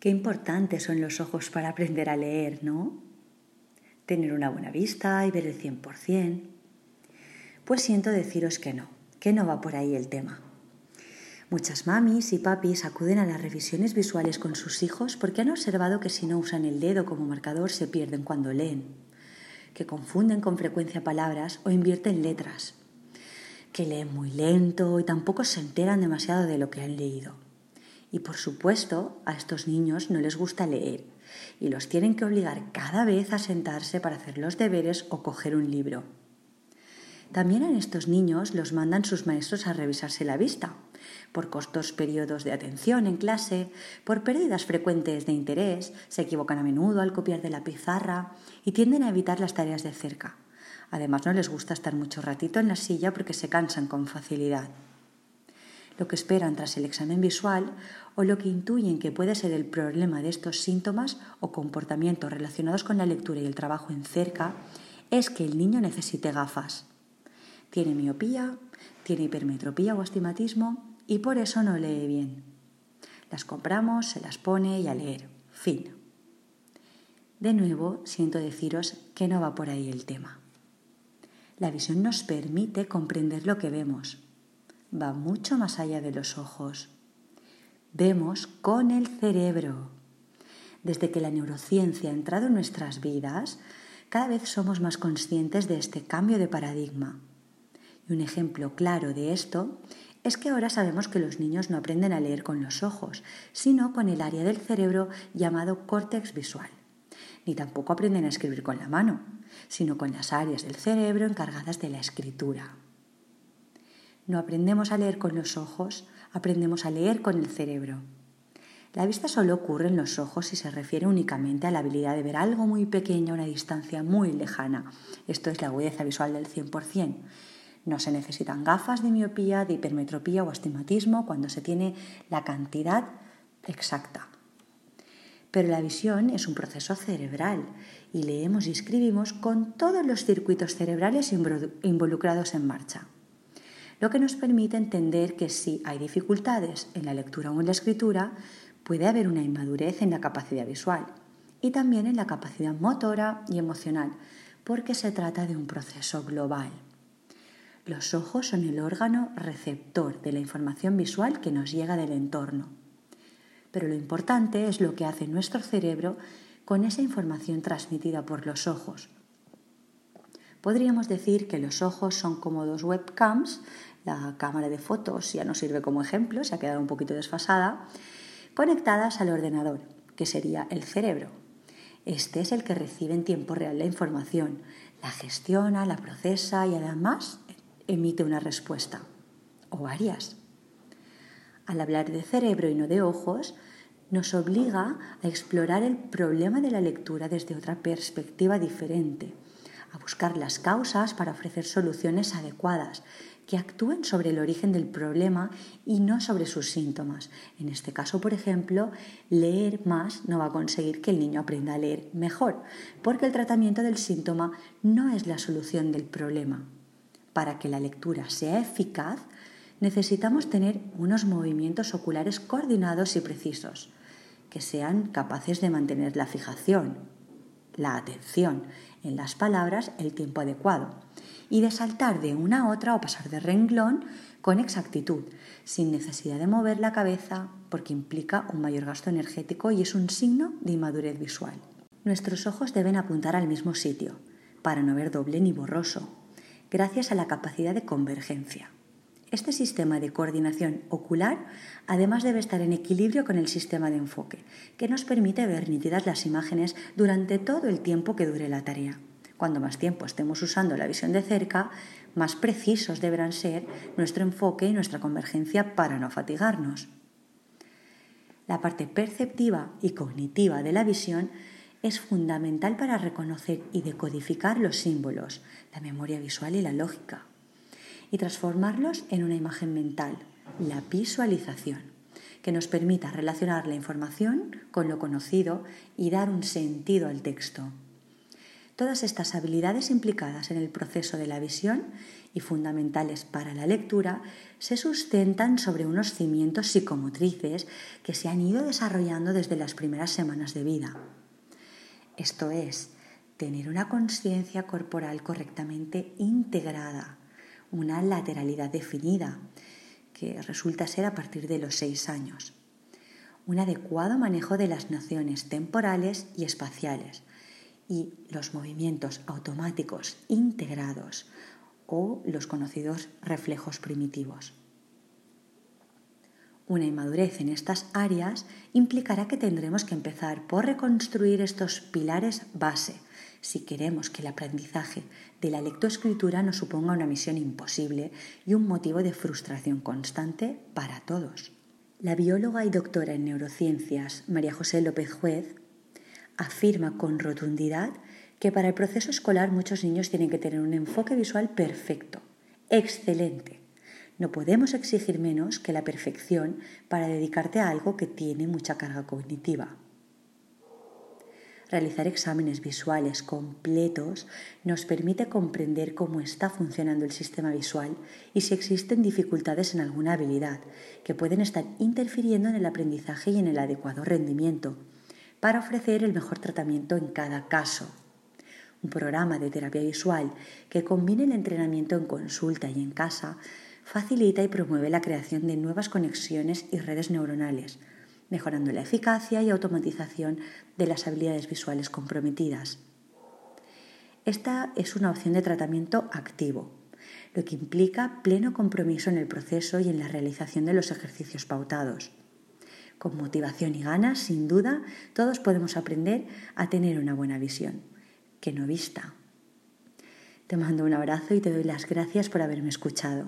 Qué importantes son los ojos para aprender a leer, ¿no? Tener una buena vista y ver el 100%. Pues siento deciros que no, que no va por ahí el tema. Muchas mamis y papis acuden a las revisiones visuales con sus hijos porque han observado que si no usan el dedo como marcador se pierden cuando leen, que confunden con frecuencia palabras o invierten letras, que leen muy lento y tampoco se enteran demasiado de lo que han leído. Y por supuesto, a estos niños no les gusta leer y los tienen que obligar cada vez a sentarse para hacer los deberes o coger un libro. También a estos niños los mandan sus maestros a revisarse la vista, por cortos periodos de atención en clase, por pérdidas frecuentes de interés, se equivocan a menudo al copiar de la pizarra y tienden a evitar las tareas de cerca. Además no les gusta estar mucho ratito en la silla porque se cansan con facilidad lo que esperan tras el examen visual o lo que intuyen que puede ser el problema de estos síntomas o comportamientos relacionados con la lectura y el trabajo en cerca es que el niño necesite gafas. Tiene miopía, tiene hipermetropía o astigmatismo y por eso no lee bien. Las compramos, se las pone y a leer. Fin. De nuevo, siento deciros que no va por ahí el tema. La visión nos permite comprender lo que vemos, va mucho más allá de los ojos. Vemos con el cerebro. Desde que la neurociencia ha entrado en nuestras vidas, cada vez somos más conscientes de este cambio de paradigma. Y un ejemplo claro de esto es que ahora sabemos que los niños no aprenden a leer con los ojos, sino con el área del cerebro llamado córtex visual. Ni tampoco aprenden a escribir con la mano, sino con las áreas del cerebro encargadas de la escritura. No aprendemos a leer con los ojos, aprendemos a leer con el cerebro. La vista solo ocurre en los ojos y se refiere únicamente a la habilidad de ver algo muy pequeño a una distancia muy lejana. Esto es la agudeza visual del 100%. No se necesitan gafas de miopía, de hipermetropía o astigmatismo cuando se tiene la cantidad exacta. Pero la visión es un proceso cerebral y leemos y escribimos con todos los circuitos cerebrales involucrados en marcha lo que nos permite entender que si hay dificultades en la lectura o en la escritura, puede haber una inmadurez en la capacidad visual y también en la capacidad motora y emocional, porque se trata de un proceso global. Los ojos son el órgano receptor de la información visual que nos llega del entorno. Pero lo importante es lo que hace nuestro cerebro con esa información transmitida por los ojos. Podríamos decir que los ojos son como dos webcams la cámara de fotos ya no sirve como ejemplo, se ha quedado un poquito desfasada, conectadas al ordenador, que sería el cerebro. Este es el que recibe en tiempo real la información, la gestiona, la procesa y además emite una respuesta, o varias. Al hablar de cerebro y no de ojos, nos obliga a explorar el problema de la lectura desde otra perspectiva diferente, a buscar las causas para ofrecer soluciones adecuadas que actúen sobre el origen del problema y no sobre sus síntomas. En este caso, por ejemplo, leer más no va a conseguir que el niño aprenda a leer mejor, porque el tratamiento del síntoma no es la solución del problema. Para que la lectura sea eficaz, necesitamos tener unos movimientos oculares coordinados y precisos, que sean capaces de mantener la fijación, la atención en las palabras el tiempo adecuado y de saltar de una a otra o pasar de renglón con exactitud, sin necesidad de mover la cabeza porque implica un mayor gasto energético y es un signo de inmadurez visual. Nuestros ojos deben apuntar al mismo sitio, para no ver doble ni borroso, gracias a la capacidad de convergencia. Este sistema de coordinación ocular además debe estar en equilibrio con el sistema de enfoque, que nos permite ver nítidas las imágenes durante todo el tiempo que dure la tarea. Cuando más tiempo estemos usando la visión de cerca, más precisos deberán ser nuestro enfoque y nuestra convergencia para no fatigarnos. La parte perceptiva y cognitiva de la visión es fundamental para reconocer y decodificar los símbolos, la memoria visual y la lógica, y transformarlos en una imagen mental, la visualización, que nos permita relacionar la información con lo conocido y dar un sentido al texto. Todas estas habilidades implicadas en el proceso de la visión y fundamentales para la lectura se sustentan sobre unos cimientos psicomotrices que se han ido desarrollando desde las primeras semanas de vida. Esto es, tener una conciencia corporal correctamente integrada, una lateralidad definida, que resulta ser a partir de los seis años, un adecuado manejo de las nociones temporales y espaciales y los movimientos automáticos integrados o los conocidos reflejos primitivos. Una inmadurez en estas áreas implicará que tendremos que empezar por reconstruir estos pilares base si queremos que el aprendizaje de la lectoescritura no suponga una misión imposible y un motivo de frustración constante para todos. La bióloga y doctora en neurociencias María José López Juez afirma con rotundidad que para el proceso escolar muchos niños tienen que tener un enfoque visual perfecto, excelente. No podemos exigir menos que la perfección para dedicarte a algo que tiene mucha carga cognitiva. Realizar exámenes visuales completos nos permite comprender cómo está funcionando el sistema visual y si existen dificultades en alguna habilidad que pueden estar interfiriendo en el aprendizaje y en el adecuado rendimiento, para ofrecer el mejor tratamiento en cada caso un programa de terapia visual que combine el entrenamiento en consulta y en casa facilita y promueve la creación de nuevas conexiones y redes neuronales, mejorando la eficacia y automatización de las habilidades visuales comprometidas. Esta es una opción de tratamiento activo, lo que implica pleno compromiso en el proceso y en la realización de los ejercicios pautados. Con motivación y ganas, sin duda, todos podemos aprender a tener una buena visión que no vista. Te mando un abrazo y te doy las gracias por haberme escuchado.